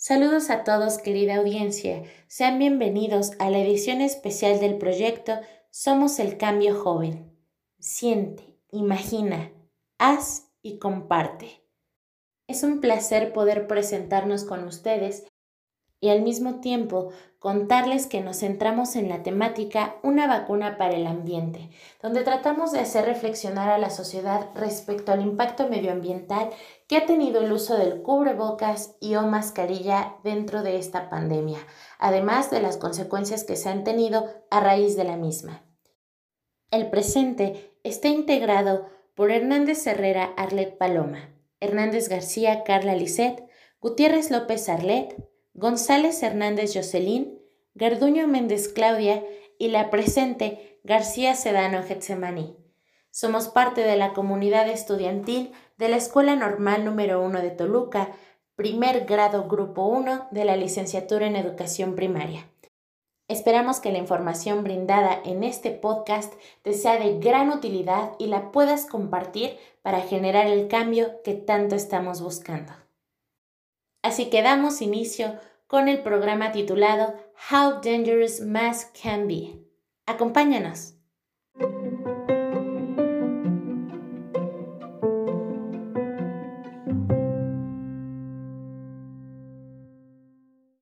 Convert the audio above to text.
Saludos a todos, querida audiencia. Sean bienvenidos a la edición especial del proyecto Somos el Cambio Joven. Siente, imagina, haz y comparte. Es un placer poder presentarnos con ustedes y al mismo tiempo contarles que nos centramos en la temática Una vacuna para el ambiente, donde tratamos de hacer reflexionar a la sociedad respecto al impacto medioambiental que ha tenido el uso del cubrebocas y o mascarilla dentro de esta pandemia, además de las consecuencias que se han tenido a raíz de la misma. El presente está integrado por Hernández Herrera Arlet Paloma, Hernández García Carla Lisset, Gutiérrez López Arlet, González Hernández Jocelyn, Garduño Méndez Claudia y la presente García Sedano Getsemaní. Somos parte de la comunidad estudiantil de la Escuela Normal número 1 de Toluca, primer grado grupo 1 de la licenciatura en educación primaria. Esperamos que la información brindada en este podcast te sea de gran utilidad y la puedas compartir para generar el cambio que tanto estamos buscando. Así que damos inicio con el programa titulado How Dangerous Mass Can Be. Acompáñanos.